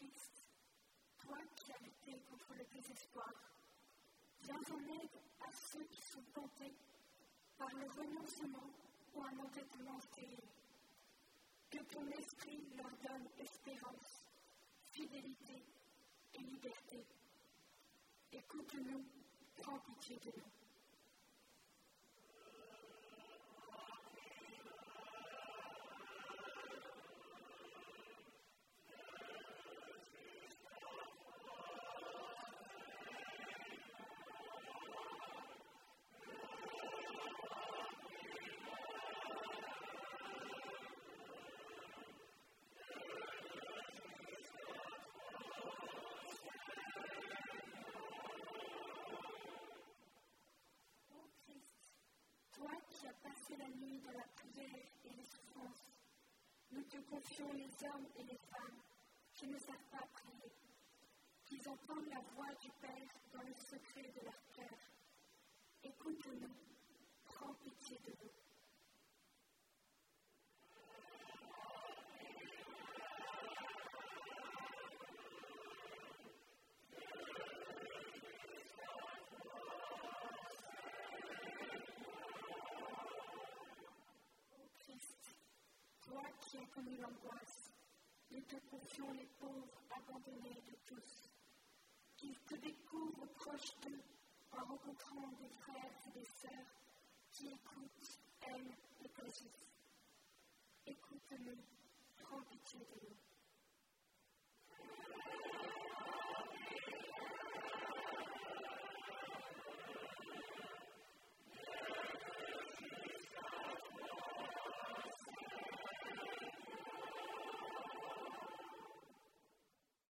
Christ, toi qui as lutté contre le désespoir, viens en aide à ceux qui sont tentés par le renoncement ou un entêtement stérile. Que ton esprit leur donne espérance, fidélité et liberté. Écoute-nous, prends pitié de nous. Qui as passé la nuit dans la prière et les souffrances, nous te confions les hommes et les femmes qui ne savent pas prier, qui entendent la voix du Père dans le As connu l'angoisse, nous te confions les pauvres abandonnés de tous, qu'ils te découvrent proche d'eux en rencontrant des frères et des sœurs qui écoutent, aiment et t'agissent. Écoute-nous, prends pitié de nous.